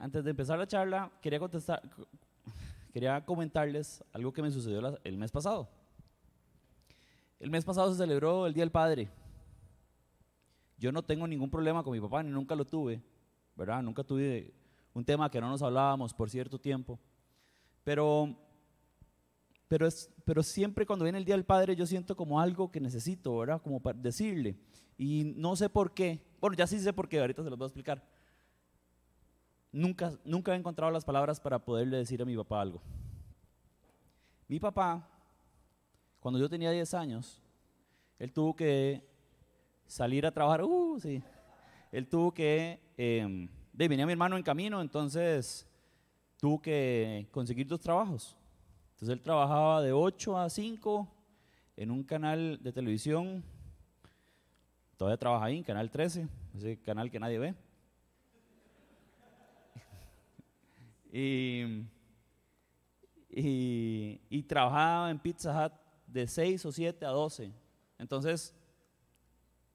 Antes de empezar la charla, quería contestar, quería comentarles algo que me sucedió el mes pasado. El mes pasado se celebró el Día del Padre. Yo no tengo ningún problema con mi papá, ni nunca lo tuve, ¿verdad? Nunca tuve un tema que no nos hablábamos por cierto tiempo. Pero, pero, es, pero siempre cuando viene el Día del Padre yo siento como algo que necesito, ¿verdad? Como para decirle. Y no sé por qué. Bueno, ya sí sé por qué, ahorita se los voy a explicar. Nunca, nunca he encontrado las palabras para poderle decir a mi papá algo. Mi papá, cuando yo tenía 10 años, él tuvo que salir a trabajar. Uh, sí. Él tuvo que. eh, venía mi hermano en camino, entonces tuvo que conseguir dos trabajos. Entonces él trabajaba de 8 a 5 en un canal de televisión. Todavía trabaja ahí, en Canal 13, ese canal que nadie ve. Y, y, y trabajaba en Pizza Hut de 6 o 7 a 12. Entonces,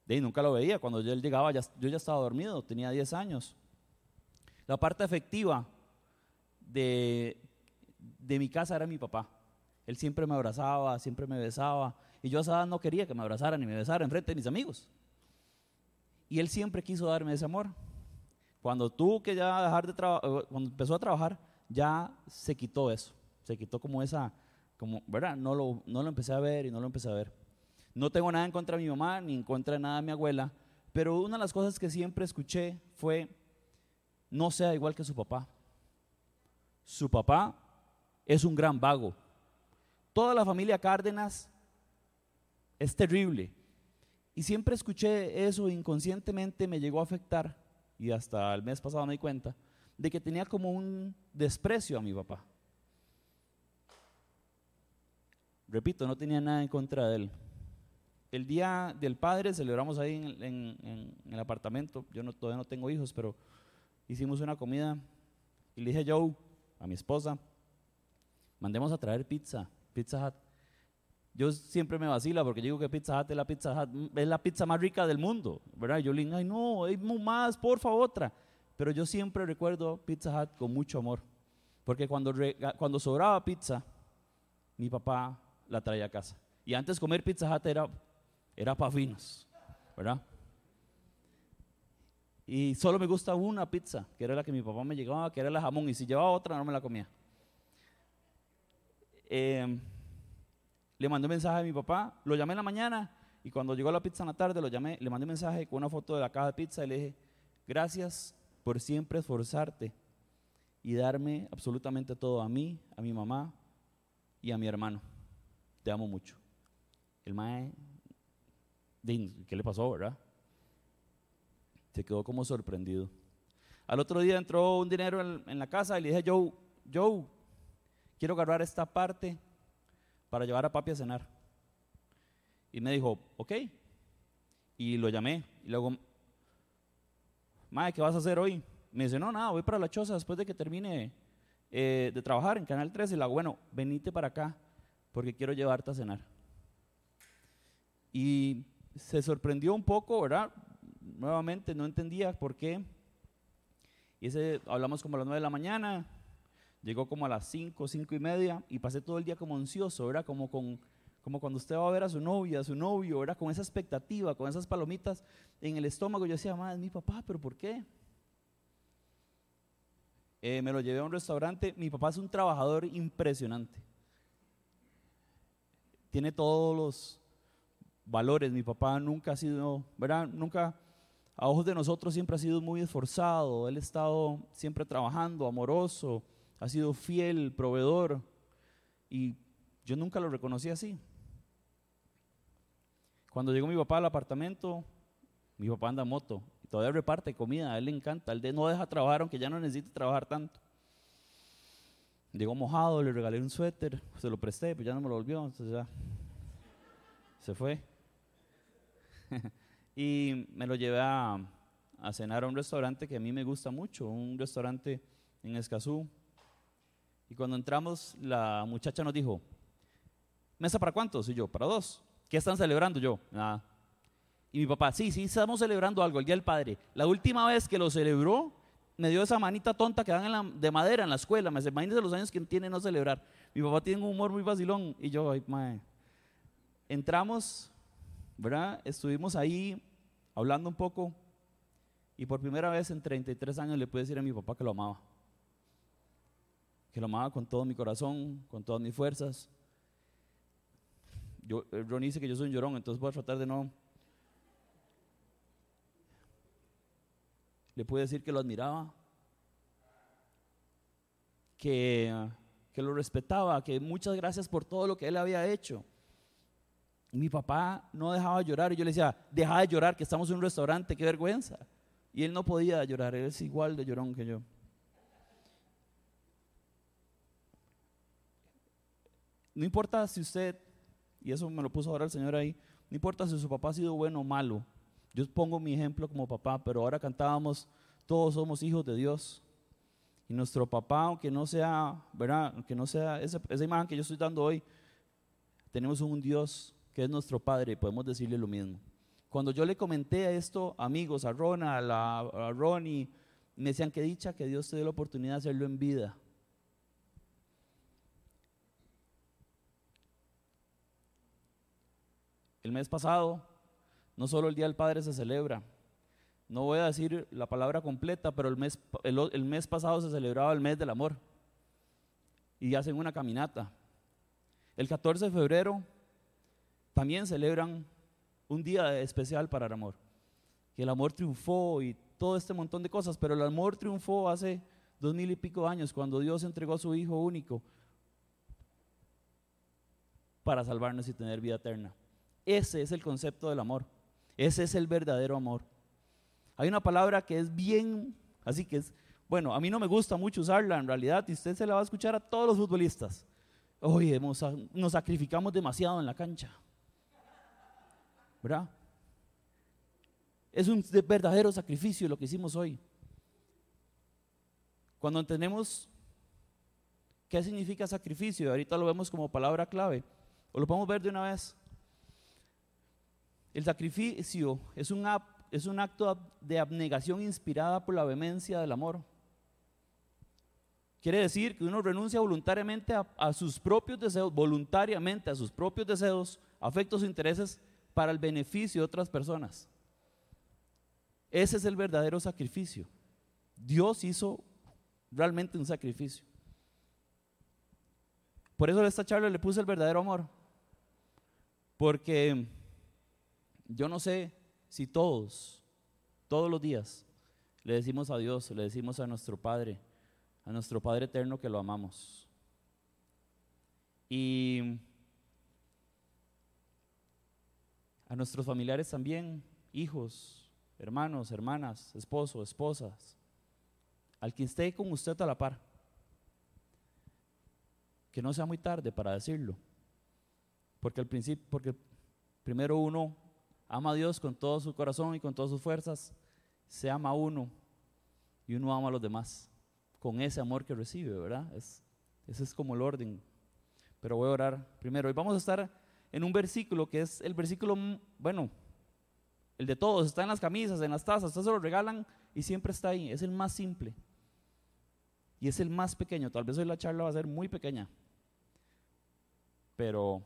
de ahí nunca lo veía. Cuando él llegaba, ya- yo ya estaba dormido, tenía 10 años. La parte afectiva de, de mi casa era mi papá. Él siempre me abrazaba, siempre me besaba. Y yo a esa edad no quería que me abrazara ni me besara enfrente de mis amigos. Y él siempre quiso darme ese amor. Cuando tuvo que ya dejar de trabajar, cuando empezó a trabajar, ya se quitó eso. Se quitó como esa, como, ¿verdad? No lo, no lo empecé a ver y no lo empecé a ver. No tengo nada en contra de mi mamá ni en contra de nada de mi abuela, pero una de las cosas que siempre escuché fue, no sea igual que su papá. Su papá es un gran vago. Toda la familia Cárdenas es terrible. Y siempre escuché eso inconscientemente me llegó a afectar, y hasta el mes pasado me di cuenta, de que tenía como un desprecio a mi papá. Repito, no tenía nada en contra de él. El día del padre celebramos ahí en, el apartamento. Yo no, todavía no tengo hijos, pero hicimos una comida y le dije a Joe, a mi esposa, mandemos a traer pizza, Pizza Hut. Yo siempre me vacila porque digo que Pizza Hut es la pizza, Hut, es la pizza más rica del mundo, ¿verdad? Y yo le digo, ay no, hay más, por favor, otra. Pero yo siempre recuerdo Pizza Hut con mucho amor, porque cuando, cuando sobraba pizza, mi papá la traía a casa. Y antes comer Pizza Hut era, era para finos, ¿verdad? Y solo me gusta una pizza, que era la que mi papá me llegaba, que era la jamón, y si llevaba otra no me la comía. Eh, le mandé un mensaje a mi papá, lo llamé en la mañana y cuando llegó la pizza en la tarde lo llamé, le mandé un mensaje con una foto de la caja de pizza y le dije, gracias por siempre esforzarte y darme absolutamente todo a mí, a mi mamá y a mi hermano. Te amo mucho. El mae, ¿qué le pasó, verdad? Se quedó como sorprendido. Al otro día entró un dinero en la casa y le dije, Joe, Joe, quiero agarrar esta parte para llevar a papi a cenar. Y me dijo, ok. Y lo llamé. Y luego, Mae, ¿qué vas a hacer hoy? Me dice, no, nada, voy para la choza después de que termine eh, de trabajar en Canal 13. Y le bueno, venite para acá porque quiero llevarte a cenar. Y se sorprendió un poco, ¿verdad? Nuevamente no entendía por qué. Y ese, hablamos como a las 9 de la mañana, llegó como a las 5, 5 y media y pasé todo el día como ansioso, ¿verdad? Como, con, como cuando usted va a ver a su novia, a su novio, ¿verdad? Con esa expectativa, con esas palomitas en el estómago. Yo decía, madre, es mi papá, pero ¿por qué? Eh, me lo llevé a un restaurante. Mi papá es un trabajador impresionante. Tiene todos los valores. Mi papá nunca ha sido, ¿verdad? Nunca, a ojos de nosotros, siempre ha sido muy esforzado. Él ha estado siempre trabajando, amoroso, ha sido fiel, proveedor. Y yo nunca lo reconocí así. Cuando llegó mi papá al apartamento, mi papá anda moto. Y todavía reparte comida, a él le encanta. Él no deja trabajar, aunque ya no necesita trabajar tanto. Llegó mojado, le regalé un suéter, se lo presté, pero ya no me lo volvió, entonces ya se fue. y me lo llevé a, a cenar a un restaurante que a mí me gusta mucho, un restaurante en Escazú. Y cuando entramos, la muchacha nos dijo, ¿mesa para cuántos? Y yo, para dos. ¿Qué están celebrando? Yo, nada. Y mi papá, sí, sí, estamos celebrando algo, el Día del Padre. La última vez que lo celebró, me dio esa manita tonta que dan de madera en la escuela. Me dice, imagínese los años que tiene no celebrar. Mi papá tiene un humor muy vacilón y yo, ay, mae. Entramos, ¿verdad? Estuvimos ahí hablando un poco y por primera vez en 33 años le pude decir a mi papá que lo amaba. Que lo amaba con todo mi corazón, con todas mis fuerzas. Yo, eh, Ron dice que yo soy un llorón, entonces voy a tratar de no le pude decir que lo admiraba, que, que lo respetaba, que muchas gracias por todo lo que él había hecho. mi papá no dejaba de llorar y yo le decía, deja de llorar, que estamos en un restaurante, qué vergüenza. Y él no podía llorar, él es igual de llorón que yo. No importa si usted, y eso me lo puso ahora el Señor ahí, no importa si su papá ha sido bueno o malo, yo pongo mi ejemplo como papá, pero ahora cantábamos, todos somos hijos de Dios. Y nuestro papá, aunque no sea, ¿verdad? Aunque no sea esa, esa imagen que yo estoy dando hoy, tenemos un Dios que es nuestro Padre y podemos decirle lo mismo. Cuando yo le comenté esto, amigos, a Rona, a, a Ronnie, me decían que dicha que Dios te dé la oportunidad de hacerlo en vida. El mes pasado no solo el Día del Padre se celebra. No voy a decir la palabra completa, pero el mes, el, mes pasado se celebraba el mes del amor. Y hacen una caminata. El 14 de febrero también celebran un día especial para el amor. Que el amor triunfó y todo este montón de cosas, pero el amor triunfó hace dos mil y pico años cuando Dios entregó a su Hijo único para salvarnos y tener vida eterna. Ese es el concepto del amor. Ese es el verdadero amor. Hay una palabra que es bien, así que es, bueno, a mí no me gusta mucho usarla en realidad y usted se la va a escuchar a todos los futbolistas. Oye, nos sacrificamos demasiado en la cancha. ¿Verdad? Es un verdadero sacrificio lo que hicimos hoy. Cuando entendemos qué significa sacrificio, ahorita lo vemos como palabra clave, o lo podemos ver de una vez. El sacrificio es un, es un acto de abnegación inspirada por la vehemencia del amor. Quiere decir que uno renuncia voluntariamente a, sus propios deseos, voluntariamente a sus propios deseos, afectos e intereses para el beneficio de otras personas. Ese es el verdadero sacrificio. Dios hizo realmente un sacrificio. Por eso a esta charla le puse el verdadero amor. Porque yo no sé si todos, todos los días, le decimos a Dios, le decimos a nuestro Padre, a nuestro Padre eterno que lo amamos. Y a nuestros familiares también, hijos, hermanos, hermanas, esposos, esposas, al que esté con usted a la par. Que no sea muy tarde para decirlo. Porque al principio, porque primero uno ama a Dios con todo su corazón y con todas sus fuerzas, se ama a uno y uno ama a los demás con ese amor que recibe, ¿verdad? Es, ese es como el orden. Pero voy a orar primero. Y vamos a estar en un versículo que es el versículo, bueno, el de todos, está en las camisas, en las tazas, ustedes se lo regalan y siempre está ahí. Es el más simple. Y es el más pequeño. Tal vez hoy la charla va a ser muy pequeña. Pero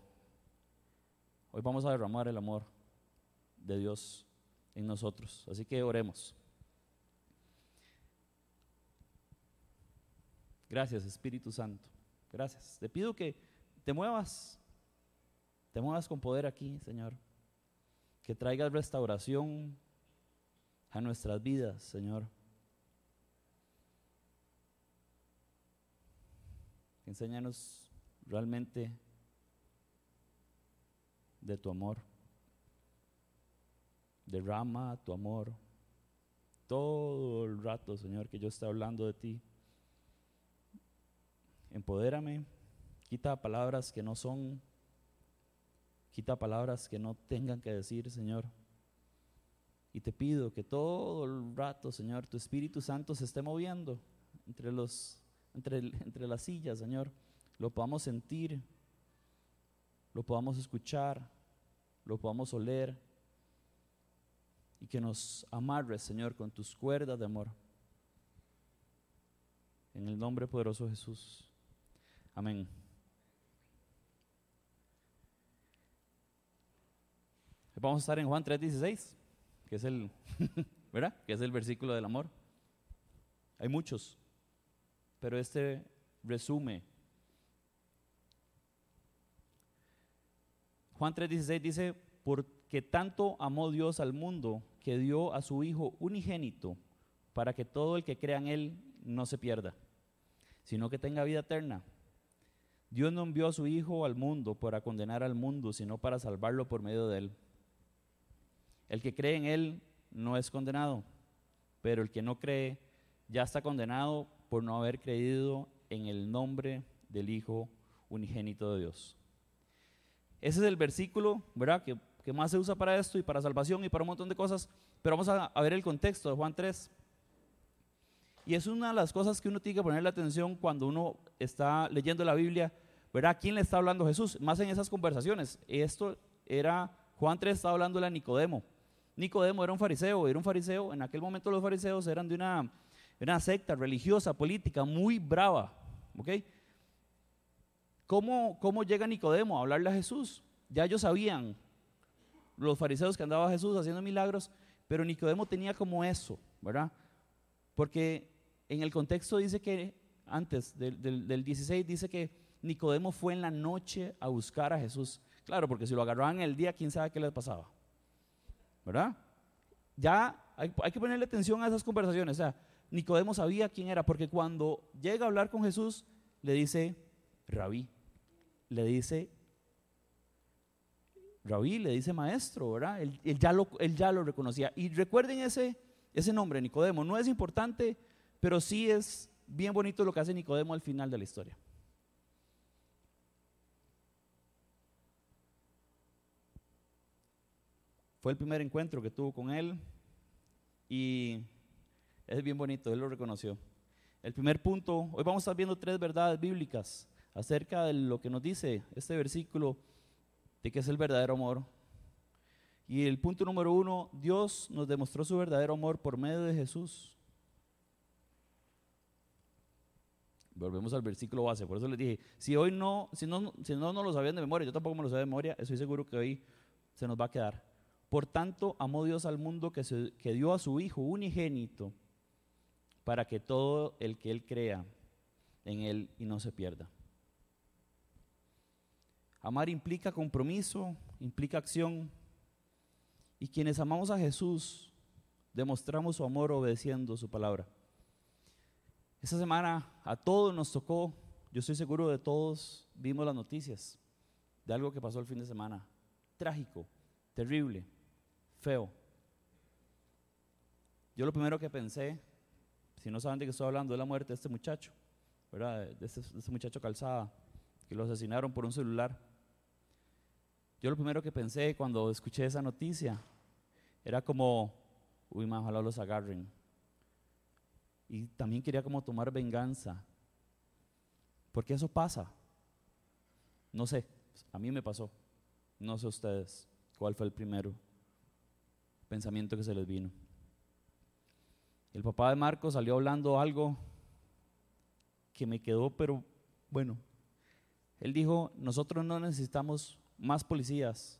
hoy vamos a derramar el amor de Dios en nosotros. Así que oremos. Gracias Espíritu Santo. Gracias. Te pido que te muevas, te muevas con poder aquí, Señor. Que traigas restauración a nuestras vidas, Señor. Enséñanos realmente de tu amor. Derrama tu amor todo el rato, Señor, que yo esté hablando de ti. Empodérame, quita palabras que no son, quita palabras que no tengan que decir, Señor. Y te pido que todo el rato, Señor, tu Espíritu Santo se esté moviendo entre, los, entre, entre las sillas, Señor. Lo podamos sentir, lo podamos escuchar, lo podamos oler y que nos amarres, Señor, con tus cuerdas de amor. En el nombre poderoso de Jesús. Amén. Vamos a estar en Juan 3:16, que es el, ¿verdad? Que es el versículo del amor. Hay muchos, pero este resume. Juan 3:16 dice, porque tanto amó Dios al mundo que dio a su Hijo unigénito para que todo el que crea en Él no se pierda, sino que tenga vida eterna. Dios no envió a su Hijo al mundo para condenar al mundo, sino para salvarlo por medio de Él. El que cree en Él no es condenado, pero el que no cree ya está condenado por no haber creído en el nombre del Hijo unigénito de Dios. Ese es el versículo, ¿verdad? Que, que más se usa para esto y para salvación y para un montón de cosas, pero vamos a, ver el contexto de Juan 3. Y es una de las cosas que uno tiene que ponerle atención cuando uno está leyendo la Biblia, ¿verdad? ¿A quién le está hablando Jesús? Más en esas conversaciones. Esto era, Juan 3 estaba hablando a Nicodemo. Nicodemo era un fariseo, era un fariseo, en aquel momento los fariseos eran de una, una secta religiosa, política, muy brava, ¿ok? ¿Cómo, ¿Cómo llega Nicodemo a hablarle a Jesús? Ya ellos sabían, los fariseos que andaba Jesús haciendo milagros, pero Nicodemo tenía como eso, ¿verdad? Porque en el contexto dice que, antes del, del, del 16, dice que Nicodemo fue en la noche a buscar a Jesús. Claro, porque si lo agarraban el día, quién sabe qué les pasaba. ¿verdad? Ya hay, hay, que ponerle atención a esas conversaciones. O sea, Nicodemo sabía quién era, porque cuando llega a hablar con Jesús, le dice rabí, le dice rabí, le dice maestro, ¿verdad? Él, ya, lo, él reconocía. Y recuerden ese, ese nombre, Nicodemo. No es importante, pero sí es bien bonito lo que hace Nicodemo al final de la historia. Fue el primer encuentro que tuvo con él y es bien bonito, él lo reconoció. El primer punto, hoy vamos a estar viendo tres verdades bíblicas acerca de lo que nos dice este versículo de que es el verdadero amor. Y el punto número uno, Dios nos demostró su verdadero amor por medio de Jesús. Volvemos al versículo base, por eso les dije, si hoy no, si no, si no, no lo sabían de memoria, yo tampoco me lo sabía de memoria, estoy seguro que hoy se nos va a quedar. Por tanto, amó Dios al mundo que, que dio a su Hijo unigénito para que todo el que Él crea en Él y no se pierda. Amar implica compromiso, implica acción. Y quienes amamos a Jesús, demostramos su amor obedeciendo su palabra. Esta semana a todos nos tocó, yo estoy seguro de todos vimos las noticias de algo que pasó el fin de semana. Trágico, terrible feo. Yo lo primero que pensé, si no saben de qué estoy hablando, es la muerte de este muchacho, ¿verdad? De este, de este muchacho calzada, que lo asesinaron por un celular. Yo lo primero que pensé cuando escuché esa noticia era como, uy, más ojalá los agarren. Y también quería como tomar venganza. Porque eso pasa. No sé, a mí me pasó. No sé ustedes cuál fue el primero pensamiento que se les vino. El papá de Marcos salió hablando algo que me quedó, pero bueno, él dijo, nosotros no necesitamos más policías,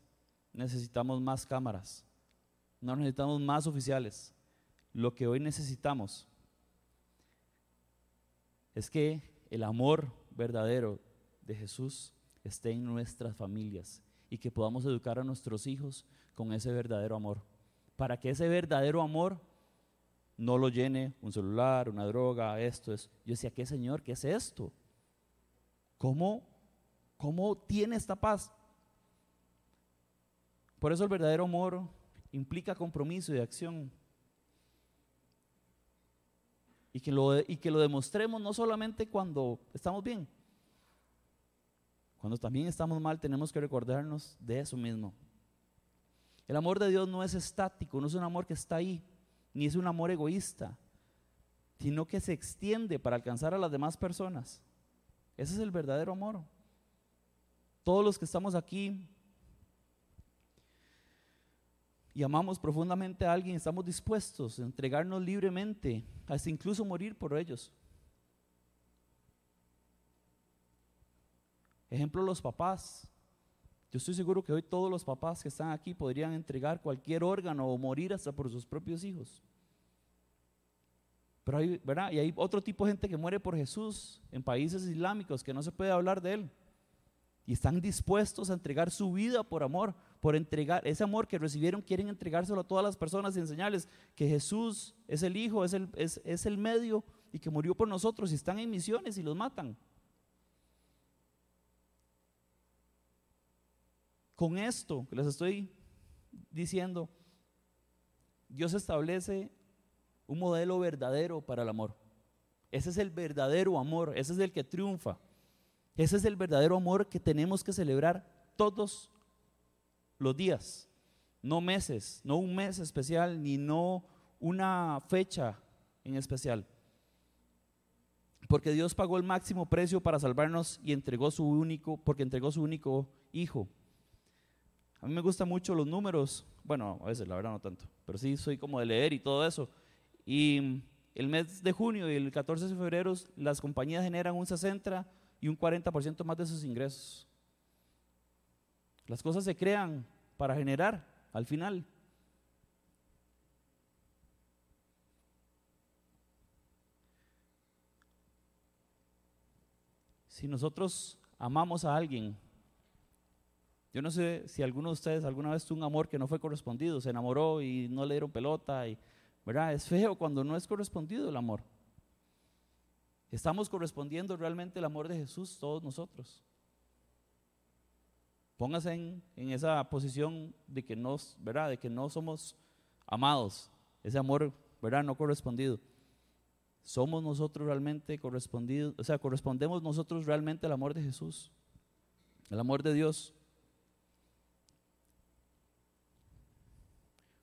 necesitamos más cámaras, no necesitamos más oficiales. Lo que hoy necesitamos es que el amor verdadero de Jesús esté en nuestras familias y que podamos educar a nuestros hijos con ese verdadero amor para que ese verdadero amor no lo llene un celular, una droga, esto es. Yo decía, ¿qué Señor? ¿Qué es esto? ¿Cómo, cómo tiene esta paz? Por eso el verdadero amor implica compromiso y acción. Y que, lo, y que lo demostremos no solamente cuando estamos bien, cuando también estamos mal tenemos que recordarnos de eso mismo, el amor de Dios no es estático, no es un amor que está ahí, ni es un amor egoísta, sino que se extiende para alcanzar a las demás personas. Ese es el verdadero amor. Todos los que estamos aquí y amamos profundamente a alguien, estamos dispuestos a entregarnos libremente, hasta incluso morir por ellos. Ejemplo, los papás. Yo estoy seguro que hoy todos los papás que están aquí podrían entregar cualquier órgano o morir hasta por sus propios hijos. Pero hay, ¿verdad? Y hay otro tipo de gente que muere por Jesús en países islámicos que no se puede hablar de él. Y están dispuestos a entregar su vida por amor por entregar ese amor que recibieron, quieren entregárselo a todas las personas y enseñarles que Jesús es el Hijo, es el, es, es el medio y que murió por nosotros y están en misiones y los matan. Con esto que les estoy diciendo, Dios establece un modelo verdadero para el amor. Ese es el verdadero amor, ese es el que triunfa. Ese es el verdadero amor que tenemos que celebrar todos los días, no meses, no un mes especial, ni no una fecha en especial. Porque Dios pagó el máximo precio para salvarnos y entregó su único, porque entregó su único hijo. A mí me gustan mucho los números, bueno, a veces la verdad no tanto, pero sí soy como de leer y todo eso. Y el mes de junio y el 14 de febrero las compañías generan un 60 y un 40% más de sus ingresos. Las cosas se crean para generar al final. Si nosotros amamos a alguien, yo no sé si alguno de ustedes alguna vez tuvo un amor que no fue correspondido, se enamoró y no le dieron pelota, y, ¿verdad? Es feo cuando no es correspondido el amor. Estamos correspondiendo realmente el amor de Jesús todos nosotros. Póngase en, esa posición de que, no, ¿verdad? de que no somos amados, ese amor ¿verdad? no correspondido. Somos nosotros realmente correspondidos, o sea, correspondemos nosotros realmente al amor de Jesús, el amor de Dios.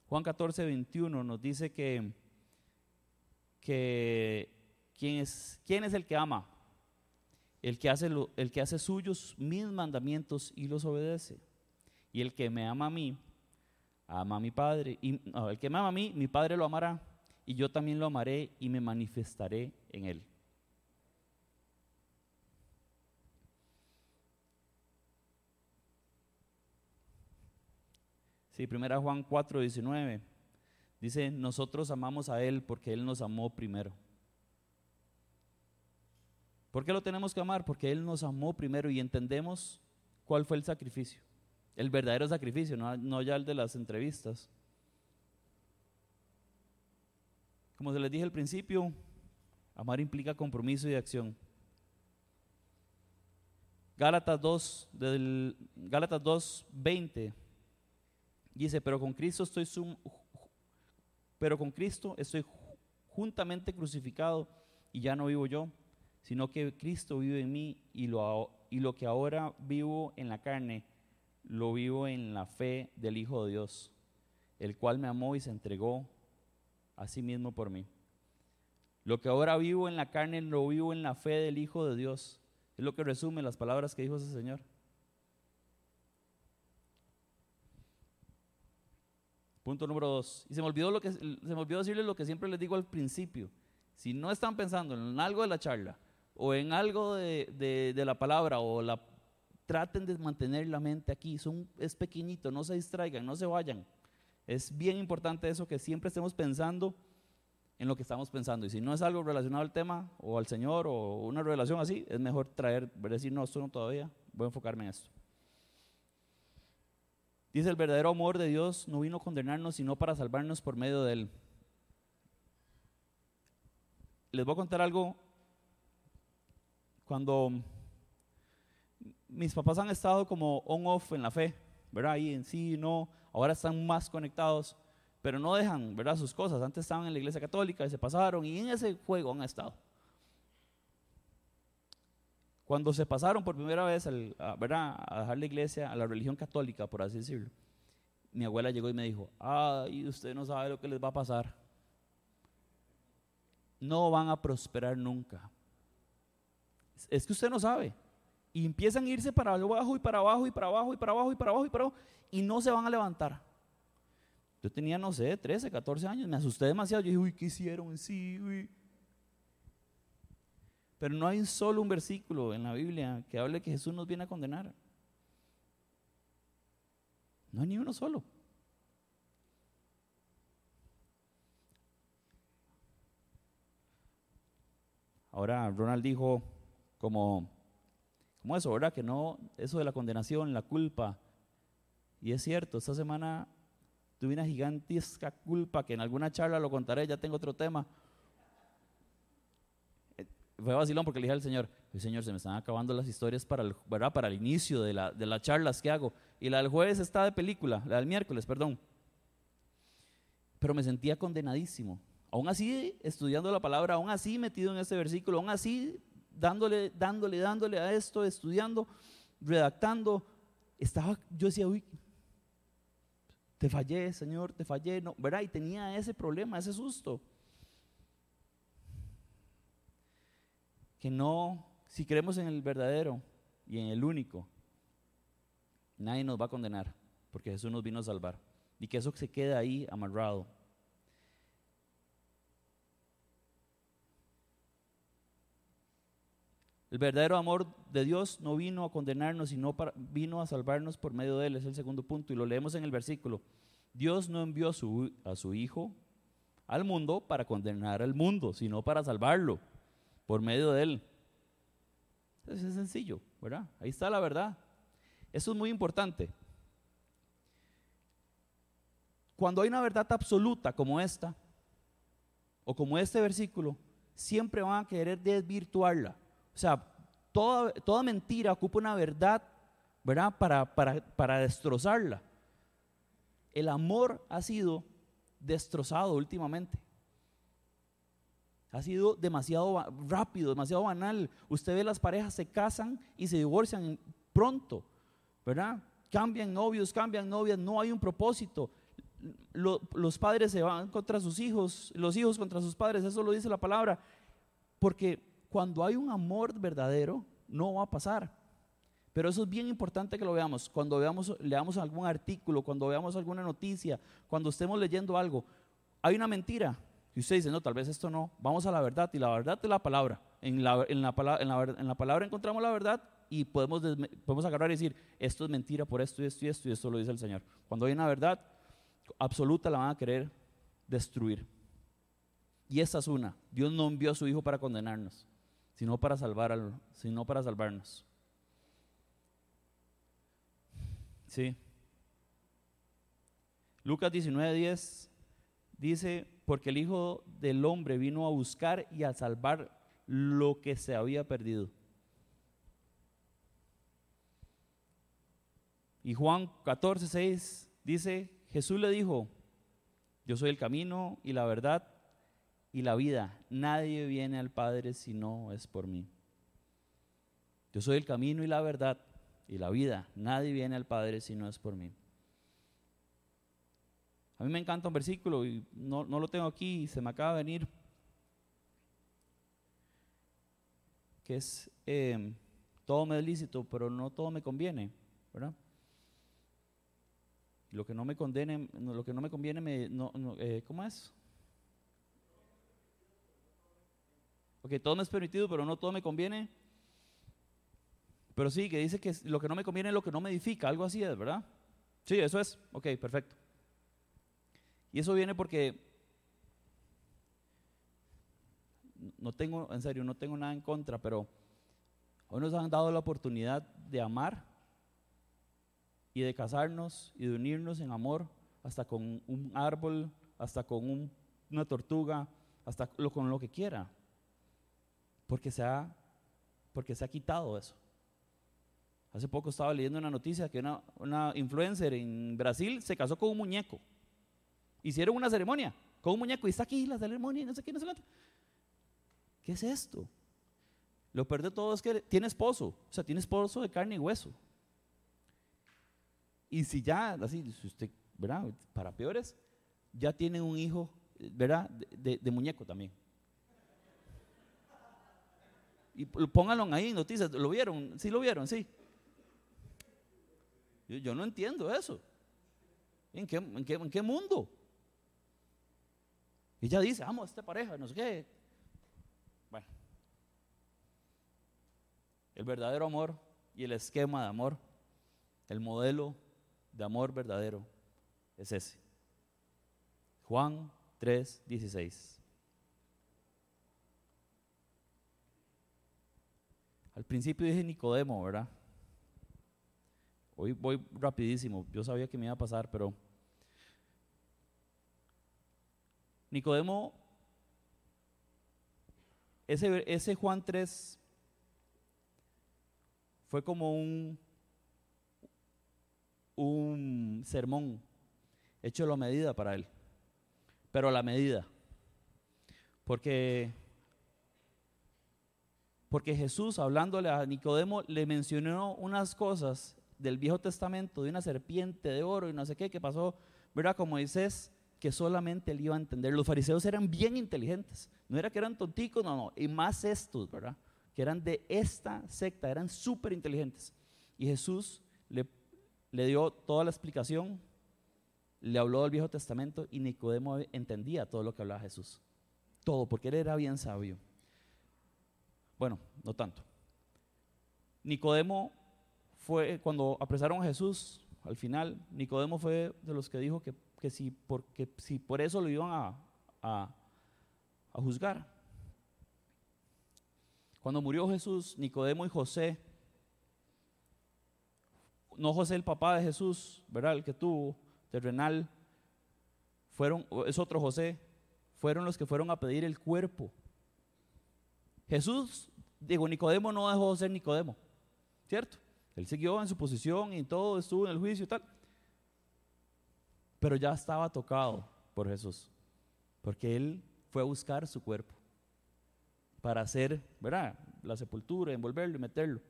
Juan 14, 21 nos dice que, que ¿quién, es, ¿quién es el que ama? El que, hace el que hace suyos mis mandamientos y los obedece. Y el que me ama a mí, ama a mi Padre. Y, el que me ama a mí, mi Padre lo amará y yo también lo amaré y me manifestaré en él. Sí, primera Juan 4, 19. Dice, nosotros amamos a Él porque Él nos amó primero. ¿Por qué lo tenemos que amar? Porque Él nos amó primero y entendemos cuál fue el sacrificio. El verdadero sacrificio, no, ya el de las entrevistas. Como se les dije al principio, amar implica compromiso y acción. Gálatas 2, del, Gálatas 2, 20 dice, pero con Cristo estoy pero con Cristo estoy juntamente crucificado y ya no vivo yo, sino que Cristo vive en mí y lo, y lo que ahora vivo en la carne, lo vivo en la fe del Hijo de Dios, el cual me amó y se entregó Así mismo por mí. Lo que ahora vivo en la carne lo vivo en la fe del Hijo de Dios. Es lo que resume las palabras que dijo ese Señor. Punto número dos. Y se me olvidó lo que se me olvidó decirles lo que siempre les digo al principio. Si no están pensando en algo de la charla o en algo de, de la palabra o la traten de mantener la mente aquí. Es pequeñito, no se distraigan, no se vayan. Es bien importante eso, que siempre estemos pensando en lo que estamos pensando. Y si no es algo relacionado al tema o al Señor o una relación así, es mejor traer, decir, no, esto no todavía, voy a enfocarme en esto. Dice, el verdadero amor de Dios no vino a condenarnos, sino para salvarnos por medio de Él. Les voy a contar algo. Cuando mis papás han estado como on-off en la fe, ¿verdad? Ahí en sí, no, ahora están más conectados, pero no dejan, ¿verdad? Sus cosas. Antes estaban en la iglesia católica y se pasaron y en ese juego han estado. Cuando se pasaron por primera vez ¿verdad? a dejar la iglesia, a la religión católica, por así decirlo, mi abuela llegó y me dijo, ay, usted no sabe lo que les va a pasar. No van a prosperar nunca. Es que usted no sabe. Y empiezan a irse para abajo y para abajo y para abajo y para abajo y para abajo y para abajo y no se van a levantar. Yo tenía, no sé, 13, 14 años, me asusté demasiado. Yo dije, uy, ¿qué hicieron? Sí, uy. Pero no hay solo un versículo en la Biblia que hable que Jesús nos viene a condenar. No hay ni uno solo. Ahora Ronald dijo como, como eso, ¿verdad? Que no, eso de la condenación, la culpa. Y es cierto, esta semana tuve una gigantesca culpa que en alguna charla lo contaré, ya tengo otro tema. Eh, fue vacilón porque le dije al Señor, Señor, se me están acabando las historias para el, ¿verdad? para el inicio de, la, de las charlas que hago. Y la del jueves está de película, la del miércoles, perdón. Pero me sentía condenadísimo aún así estudiando la palabra, aún así metido en ese versículo, aún así dándole, dándole, dándole a esto, estudiando, redactando, estaba, yo decía, uy, te fallé, Señor, te fallé, no, ¿verdad? Y tenía ese problema, ese susto. Que no, si creemos en el verdadero y en el único, nadie nos va a condenar, porque Jesús nos vino a salvar. Y que eso se quede ahí amarrado. El verdadero amor de Dios no vino a condenarnos, sino vino a salvarnos por medio de Él. Es el segundo punto y lo leemos en el versículo. Dios no envió a su, Hijo al mundo para condenar al mundo, sino para salvarlo por medio de Él. Es sencillo, ¿verdad? Ahí está la verdad. Eso es muy importante. Cuando hay una verdad absoluta como esta, o como este versículo, siempre van a querer desvirtuarla. O sea, toda, toda mentira ocupa una verdad, ¿verdad? Para, para, para destrozarla. El amor ha sido destrozado últimamente. Ha sido demasiado rápido, demasiado banal. Usted ve las parejas se casan y se divorcian pronto, ¿verdad? Cambian novios, cambian novias, no hay un propósito. los padres se van contra sus hijos, los hijos contra sus padres, eso lo dice la palabra, porque cuando hay un amor verdadero, no va a pasar. Pero eso es bien importante que lo veamos. Cuando veamos, leamos algún artículo, cuando veamos alguna noticia, cuando estemos leyendo algo, hay una mentira. Y usted dice, no, tal vez esto no. Vamos a la verdad. Y la verdad es la palabra. En la, palabra encontramos la verdad y podemos, podemos agarrar y decir, esto es mentira por esto y esto y esto, y esto lo dice el Señor. Cuando hay una verdad absoluta, la van a querer destruir. Y esa es una. Dios no envió a su Hijo para condenarnos sino para, salvar sino para salvarnos. Sí. Lucas 19:10 dice, porque el Hijo del Hombre vino a buscar y a salvar lo que se había perdido. Y Juan 14:6 dice, Jesús le dijo, yo soy el camino y la verdad y la vida. Nadie viene al Padre si no es por mí. Yo soy el camino y la verdad y la vida. Nadie viene al Padre si no es por mí. A mí me encanta un versículo y no, lo tengo aquí, se me acaba de venir, que es, eh, todo me es lícito, pero no todo me conviene, ¿verdad? Lo que no me condene, lo que no me conviene, me, no, eh, ¿cómo es? Ok, todo me es permitido, pero no todo me conviene. Pero sí, que dice que lo que no me conviene es lo que no me edifica, algo así es, ¿verdad? Sí, eso es. Ok, perfecto. Y eso viene porque no tengo, en serio, no tengo nada en contra, pero hoy nos han dado la oportunidad de amar y de casarnos y de unirnos en amor, hasta con un árbol, hasta con una tortuga, hasta con lo que quiera porque se ha, porque se ha quitado eso. Hace poco estaba leyendo una noticia que una, una influencer en Brasil se casó con un muñeco. Hicieron una ceremonia con un muñeco y está aquí la ceremonia no sé qué, no sé qué. ¿Qué es esto? Lo peor de todo es que tiene esposo, o sea, tiene esposo de carne y hueso. Y si ya, así, si usted. Para peores, ya tiene un hijo, ¿verdad? de muñeco también. Y pónganlo ahí en noticias. ¿Lo vieron? ¿Sí lo vieron? Sí. Yo, no entiendo eso. ¿En qué, en, qué, mundo? Y ella dice, amo a esta pareja, no sé qué. Bueno. El verdadero amor y el esquema de amor, el modelo de amor verdadero es ese. Juan 3, 16. Al principio dije Nicodemo, ¿verdad? Hoy voy rapidísimo, yo sabía que me iba a pasar, pero Nicodemo, ese, ese Juan 3 fue como un, un sermón hecho a la medida para él, pero a la medida, porque porque Jesús, hablándole a Nicodemo, le mencionó unas cosas del Viejo Testamento, de una serpiente de oro y no sé qué, que pasó, ¿verdad? Como Moisés, que solamente él iba a entender. Los fariseos eran bien inteligentes, no era que eran tonticos, no, no, y más estos, ¿verdad? Que eran de esta secta, eran súper inteligentes. Y Jesús le, le dio toda la explicación, le habló del Viejo Testamento y Nicodemo entendía todo lo que hablaba Jesús. Todo, porque él era bien sabio. Bueno, no tanto. Nicodemo fue, cuando apresaron a Jesús, al final, Nicodemo fue de los que dijo que, que si, porque, si por eso lo iban a, a, a juzgar. Cuando murió Jesús, Nicodemo y José, no José el papá de Jesús, ¿verdad? El que tuvo terrenal, fueron, es otro José, fueron los que fueron a pedir el cuerpo Jesús, digo, Nicodemo no dejó de ser Nicodemo, ¿cierto? Él siguió en su posición y todo, estuvo en el juicio y tal. Pero ya estaba tocado por Jesús, porque él fue a buscar su cuerpo para hacer, ¿verdad? La sepultura, envolverlo y meterlo.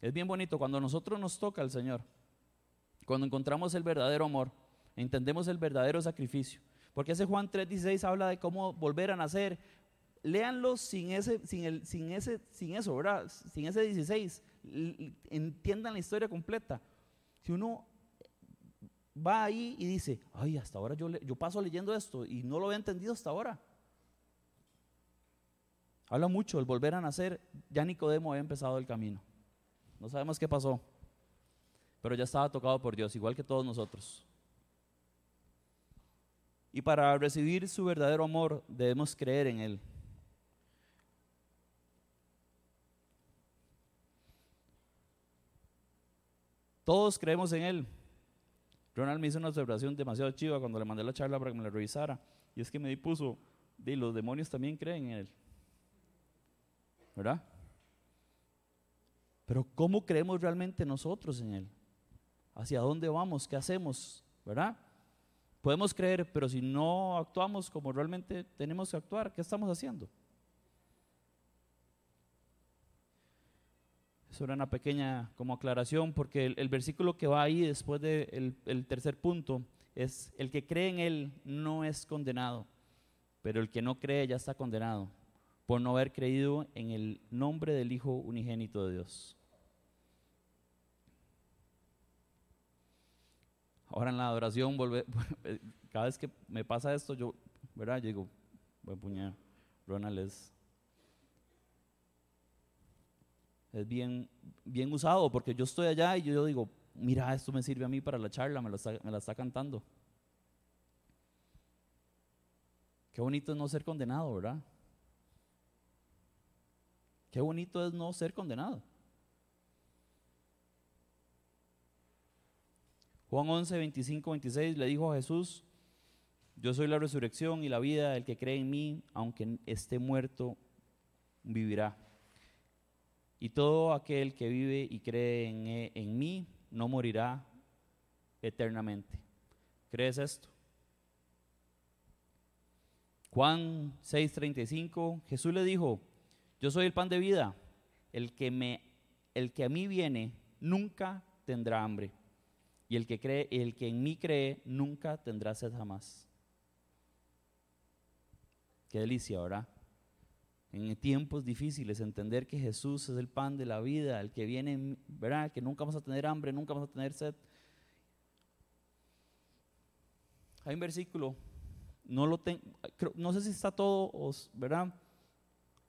Es bien bonito cuando nosotros nos toca el Señor, cuando encontramos el verdadero amor, entendemos el verdadero sacrificio. Porque ese Juan 3:16 habla de cómo volver a nacer, léanlo sin ese, sin, el, sin, ese, sin eso, ¿verdad? Sin ese 16. Entiendan la historia completa. Si uno va ahí y dice, ay, hasta ahora yo, paso leyendo esto y no lo he entendido hasta ahora. Habla mucho el volver a nacer. Ya Nicodemo había empezado el camino. No sabemos qué pasó, pero ya estaba tocado por Dios, igual que todos nosotros. Y para recibir su verdadero amor debemos creer en Él. Todos creemos en Él. Ronald me hizo una observación demasiado chiva cuando le mandé la charla para que me la revisara. Y es que me puso, di, los demonios también creen en Él. ¿Verdad? Pero ¿cómo creemos realmente nosotros en Él? ¿Hacia dónde vamos? ¿Qué hacemos? ¿Verdad? Podemos creer, pero si no actuamos como realmente tenemos que actuar, ¿qué estamos haciendo? Era una pequeña como aclaración, porque el, versículo que va ahí después del el tercer punto es, el que cree en Él no es condenado, pero el que no cree ya está condenado por no haber creído en el nombre del Hijo unigénito de Dios. Ahora en la adoración, cada vez que me pasa esto, yo, ¿verdad? Yo digo, buen puñado, Ronald es es bien, bien usado porque yo estoy allá y yo digo, mira, esto me sirve a mí para la charla, me, me la está cantando. Qué bonito es no ser condenado, ¿verdad? Qué bonito es no ser condenado. Juan 11, 25, 26 le dijo a Jesús, yo soy la resurrección y la vida, el que cree en mí, aunque esté muerto, vivirá. Y todo aquel que vive y cree en, e, en mí no morirá eternamente. ¿Crees esto? Juan 6:35, Jesús le dijo, yo soy el pan de vida, el que, me, el que a mí viene nunca tendrá hambre, y el que, cree, el que en mí cree nunca tendrá sed jamás. Qué delicia, ¿verdad? En tiempos difíciles, entender que Jesús es el pan de la vida, el que viene, ¿verdad? Que nunca vamos a tener hambre, nunca vamos a tener sed. Hay un versículo, no lo tengo, no sé si está todo, ¿verdad?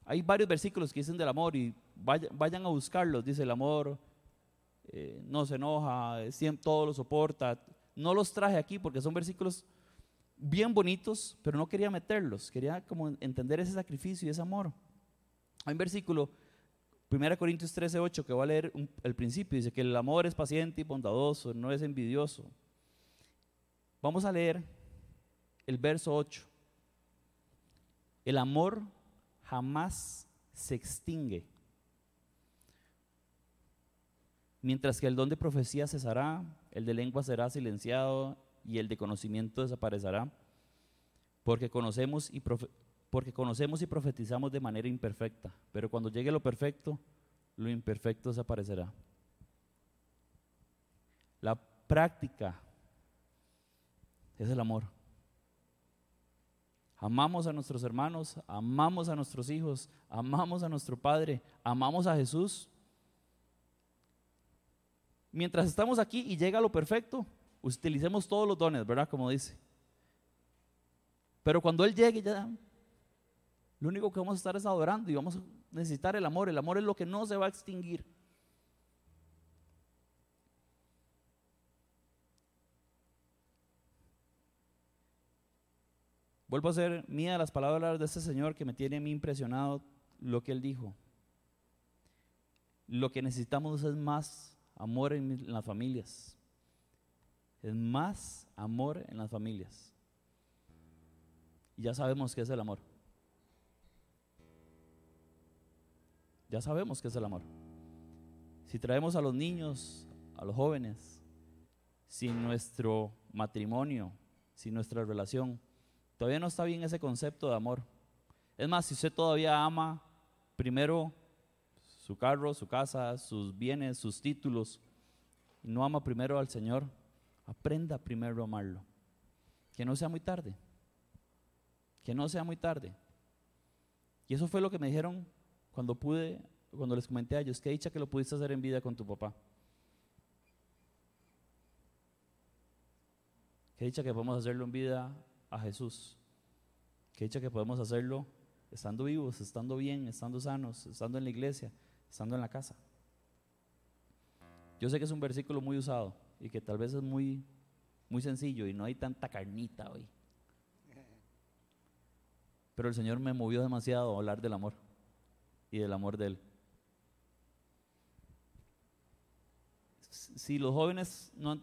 hay varios versículos que dicen del amor y vayan, a buscarlos. Dice el amor eh, no se enoja, siempre, todo lo soporta. No los traje aquí porque son versículos bien bonitos, pero no quería meterlos. Quería como entender ese sacrificio y ese amor. Hay un versículo, 1 Corintios 13, 8, que voy a leer el principio. Dice que el amor es paciente y bondadoso, no es envidioso. Vamos a leer el verso 8. El amor jamás se extingue. Mientras que el don de profecía cesará, el de lengua será silenciado y el de conocimiento desaparecerá, porque conocemos y, porque conocemos y profetizamos de manera imperfecta, pero cuando llegue lo perfecto, lo imperfecto desaparecerá. La práctica es el amor. Amamos a nuestros hermanos, amamos a nuestros hijos, amamos a nuestro Padre, amamos a Jesús. Mientras estamos aquí y llega lo perfecto, utilicemos todos los dones, ¿verdad? Como dice. Pero cuando Él llegue ya, lo único que vamos a estar es adorando y vamos a necesitar el amor. El amor es lo que no se va a extinguir. Vuelvo a ser mía las palabras de este Señor que me tiene a mí impresionado lo que Él dijo. Lo que necesitamos es más amor en las familias. Es más amor en las familias. Y ya sabemos qué es el amor. Ya sabemos qué es el amor. Si traemos a los niños, a los jóvenes, sin nuestro matrimonio, sin nuestra relación, Todavía no está bien ese concepto de amor. Es más, si usted todavía ama primero su carro, su casa, sus bienes, sus títulos, y no ama primero al Señor, aprenda primero a amarlo. Que no sea muy tarde. Que no sea muy tarde. Y eso fue lo que me dijeron cuando pude, cuando les comenté a ellos, que dicha que lo pudiste hacer en vida con tu papá. Que dicha que podemos hacerlo en vida a Jesús. Que dicha que podemos hacerlo estando vivos, estando bien, estando sanos, estando en la iglesia, estando en la casa. Yo sé que es un versículo muy usado y que tal vez es muy, muy sencillo y no hay tanta carnita hoy. Pero el Señor me movió demasiado a hablar del amor y del amor de Él. Si los jóvenes, no,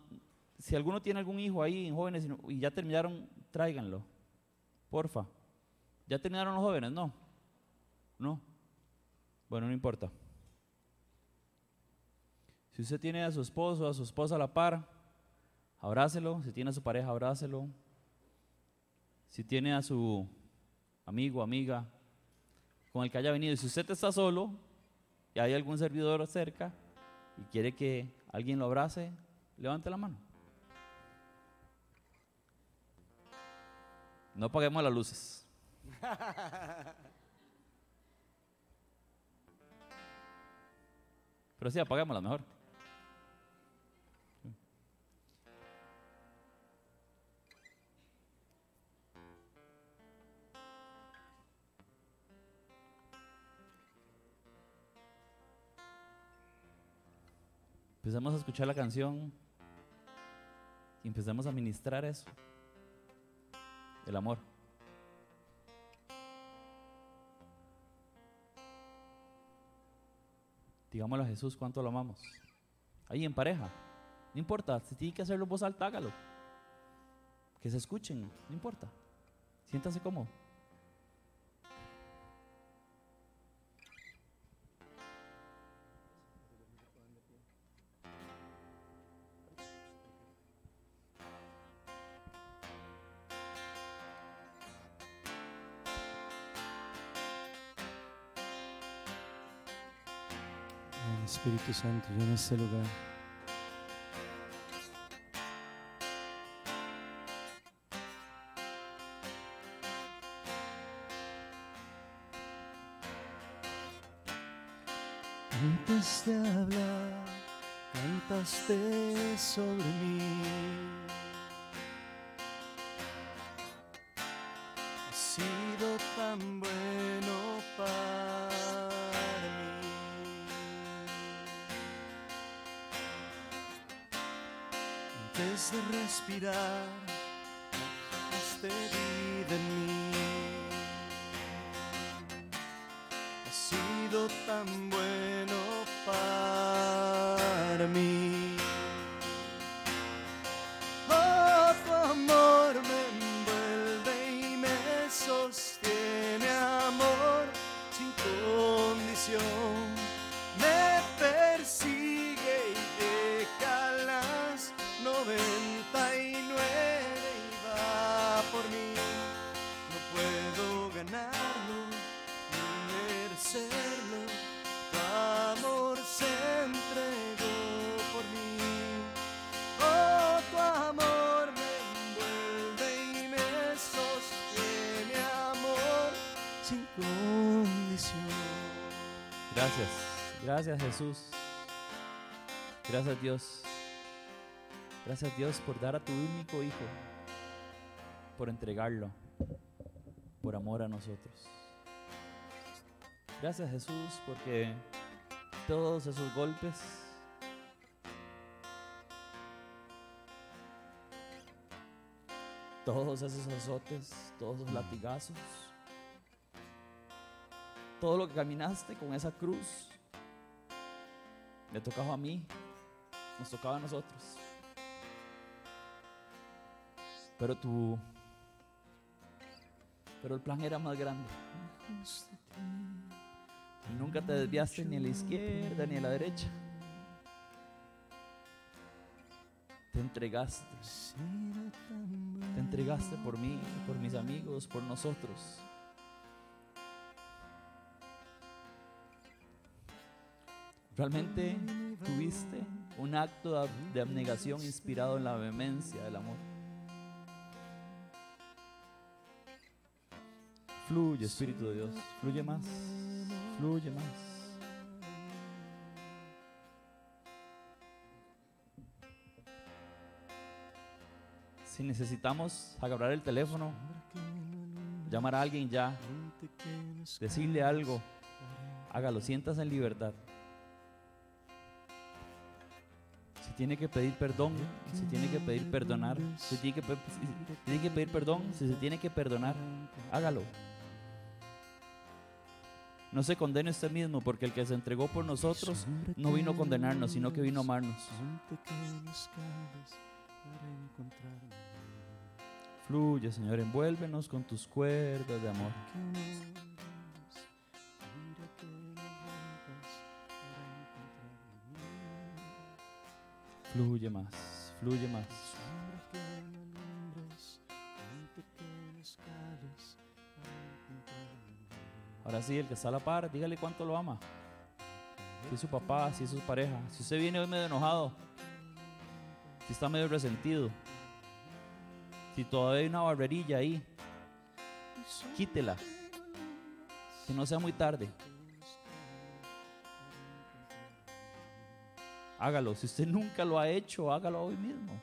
si alguno tiene algún hijo ahí, jóvenes, y ya terminaron tráiganlo. Porfa. ¿Ya terminaron los jóvenes? No. No. Bueno, no importa. Si usted tiene a su esposo, a su esposa a la par, abrácelo. Si tiene a su pareja, abrácelo. Si tiene a su amigo, amiga, con el que haya venido. Si usted está solo y hay algún servidor cerca y quiere que alguien lo abrace, levante la mano. No apaguemos las luces. Pero sí, apaguémoslas mejor. Empezamos a escuchar la canción y empezamos a ministrar eso el amor. Digámosle a Jesús cuánto lo amamos. Ahí en pareja. No importa, si tiene que hacerlo voz alta, hágalo. Que se escuchen, no importa. Siéntase cómodo. Espíritu Santo, en este lugar. Antes de hablar, cantaste sobre mí. Usted gracias Jesús. Gracias Dios. Gracias Dios por dar a tu único Hijo, por entregarlo, por amor a nosotros. Gracias Jesús porque todos esos golpes todos esos azotes, todos esos latigazos, todo lo que caminaste con esa cruz, le tocaba a mí, nos tocaba a nosotros. Pero tú, pero el plan era más grande. Y nunca te desviaste ni a la izquierda ni a la derecha. Te entregaste, te entregaste por mí, por mis amigos, por nosotros. Realmente tuviste un acto de ab- de abnegación inspirado en la vehemencia del amor. Fluye, Espíritu de Dios, fluye más, fluye más. Si necesitamos agarrar el teléfono, llamar a alguien ya, decirle algo, hágalo, siéntase en libertad. Tiene que pedir perdón, si tiene que pedir perdonar, si tiene que, tiene que pedir perdón, si se tiene que perdonar, hágalo. No se condene usted mismo, porque el que se entregó por nosotros no vino a condenarnos, sino que vino a amarnos. Fluye, Señor, envuélvenos con tus cuerdas de amor. Fluye más, fluye más. Ahora sí, el que está a la par, dígale cuánto lo ama. Si es su papá, si es su pareja. Si usted viene hoy medio enojado, si está medio resentido, si todavía hay una barrerilla ahí, quítela. Que no sea muy tarde. Hágalo. Si usted nunca lo ha hecho, hágalo hoy mismo.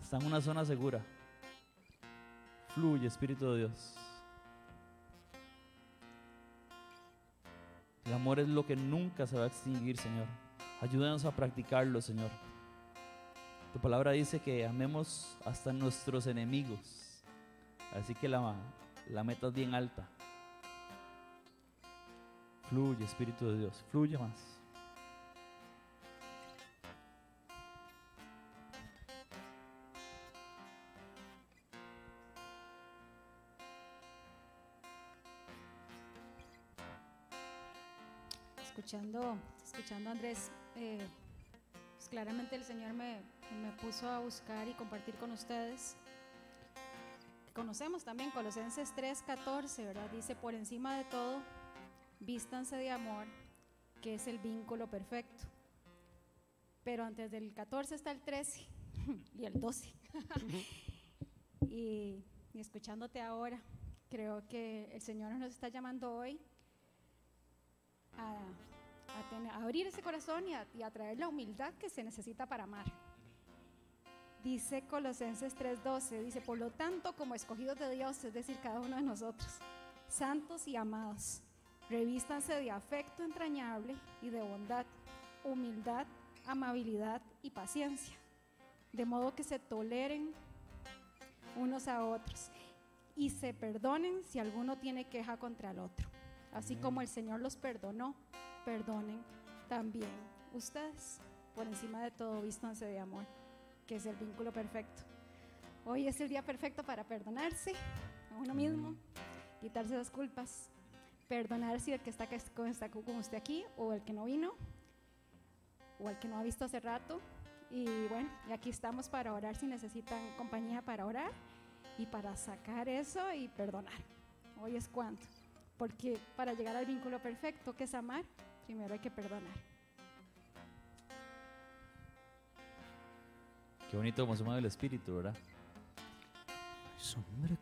Está en una zona segura. Fluye, Espíritu de Dios. El amor es lo que nunca se va a extinguir, Señor. Ayúdanos a practicarlo, Señor. Tu palabra dice que amemos hasta nuestros enemigos. Así que la, la meta es bien alta. Fluye, Espíritu de Dios. Fluye más. Escuchando, escuchando Andrés, eh, pues claramente el Señor me, me puso a buscar y compartir con ustedes. Conocemos también Colosenses 3:14, ¿verdad? Dice, por encima de todo, vístanse de amor, que es el vínculo perfecto. Pero antes del 14 está el 13 y el 12. y, y escuchándote ahora, creo que el Señor nos está llamando hoy a, a tener- a abrir ese corazón y a, y a traer la humildad que se necesita para amar. Dice Colosenses 3:12, dice, por lo tanto, como escogidos de Dios, es decir, cada uno de nosotros, santos y amados, revístanse de afecto entrañable y de bondad, humildad, amabilidad y paciencia. de modo que se toleren unos a otros y se perdonen si alguno tiene queja contra el otro. Así como el Señor los perdonó, perdonen también ustedes. Por encima de todo, vístanse de amor, que es el vínculo perfecto. Hoy es el día perfecto para perdonarse a uno mismo, quitarse las culpas, perdonarse el que está, está con usted aquí o el que no vino o el que no ha visto hace rato. Y bueno, y aquí estamos para orar si necesitan compañía para orar y para sacar eso y perdonar. Hoy es cuando. Porque para llegar al vínculo perfecto, que es amar, primero hay que perdonar. Qué bonito se mueve el espíritu, ¿verdad?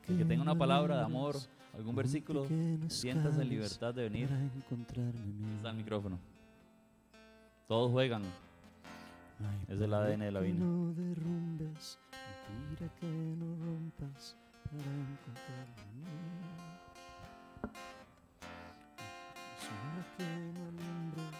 El que tenga una palabra de amor, algún versículo, siéntase en libertad de venir. para encontrarme a mí. Ahí está el micrófono. Todos juegan. Es el ADN de la vina. No derrumbes, mentira que no rompas para encontrarme a mí. Sombra que me